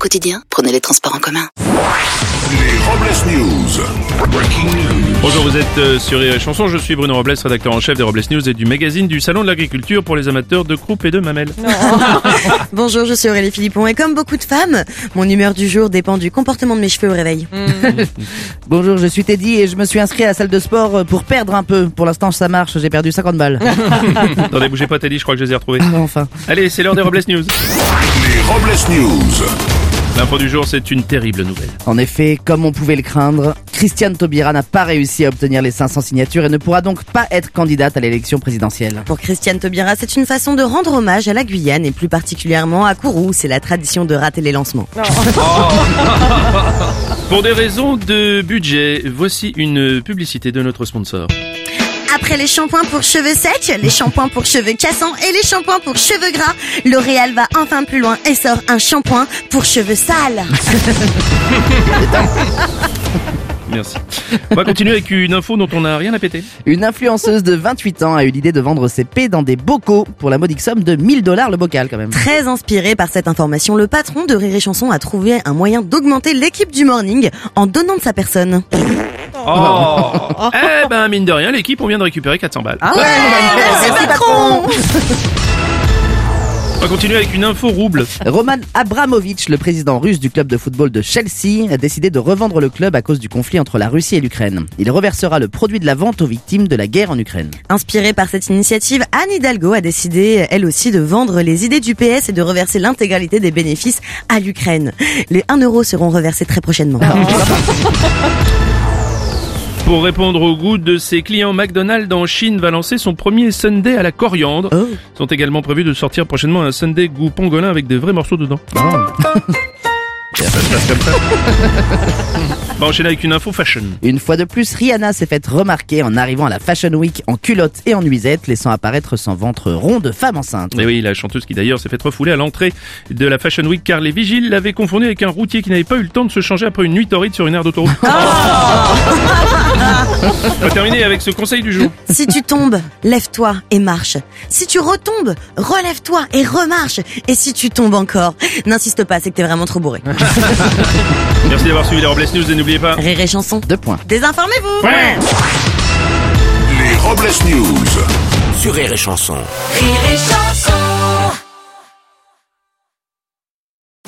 Au quotidien, prenez les transports en commun. Les Robles News. Breaking news. Bonjour, vous êtes euh, sur Rire et Chanson. Je suis Bruno Robles, rédacteur en chef des Robles News et du magazine du Salon de l'Agriculture pour les amateurs de croupe et de mamelles. Bonjour, je suis Aurélie Philippon et comme beaucoup de femmes, mon humeur du jour dépend du comportement de mes cheveux au réveil. Bonjour, je suis Teddy et je me suis inscrit à la salle de sport pour perdre un peu. Pour l'instant, ça marche, j'ai perdu 50 balles. Attendez, bougez pas, Teddy, je crois que je les ai retrouvés. enfin. Allez, c'est l'heure des Robles News. Les Robles News. L'info du jour, c'est une terrible nouvelle. En effet, comme on pouvait le craindre, Christiane Taubira n'a pas réussi à obtenir les 500 signatures et ne pourra donc pas être candidate à l'élection présidentielle. Pour Christiane Taubira, c'est une façon de rendre hommage à la Guyane et plus particulièrement à Kourou. C'est la tradition de rater les lancements. Pour des raisons de budget, voici une publicité de notre sponsor. Après les shampoings pour cheveux secs, les shampoings pour cheveux cassants et les shampoings pour cheveux gras, L'Oréal va enfin plus loin et sort un shampoing pour cheveux sales. Merci. On va continuer avec une info dont on n'a rien à péter. Une influenceuse de 28 ans a eu l'idée de vendre ses pets dans des bocaux pour la modique somme de 1000 dollars le bocal quand même. Très inspiré par cette information, le patron de Rire et Chanson a trouvé un moyen d'augmenter l'équipe du morning en donnant de sa personne. Oh Eh ben, mine de rien, l'équipe, on vient de récupérer 400 balles. Merci patron On va continuer avec une info rouble. Roman Abramovich, le président russe du club de football de Chelsea, a décidé de revendre le club à cause du conflit entre la Russie et l'Ukraine. Il reversera le produit de la vente aux victimes de la guerre en Ukraine. Inspirée par cette initiative, Anne Hidalgo a décidé, elle aussi, de vendre les idées du PS et de reverser l'intégralité des bénéfices à l'Ukraine. Les 1 euro seront reversés très prochainement. Pour répondre au goût de ses clients, McDonald's en Chine va lancer son premier Sunday à la coriandre. Oh. Sont également prévus de sortir prochainement un Sunday goût pangolin avec des vrais morceaux dedans. Et ça se passe comme ça. On va enchaîner avec une info fashion. Une fois de plus, Rihanna s'est faite remarquer en arrivant à la Fashion Week en culotte et en nuisette, laissant apparaître son ventre rond de femme enceinte. Et oui, la chanteuse qui d'ailleurs s'est fait refouler à l'entrée de la Fashion Week car les vigiles l'avaient confondu avec un routier qui n'avait pas eu le temps de se changer après une nuit torride sur une aire d'autoroute. On va terminer avec ce conseil du jour. si tu tombes, lève-toi et marche. Si tu retombes, relève-toi et remarche. Et si tu tombes encore, n'insiste pas, c'est que t'es vraiment trop bourré. Merci d'avoir suivi les Robles News et n'oubliez pas... Rire et chanson. Deux points. Désinformez-vous Ouais. Les Robles News. Sur Rire et Chanson.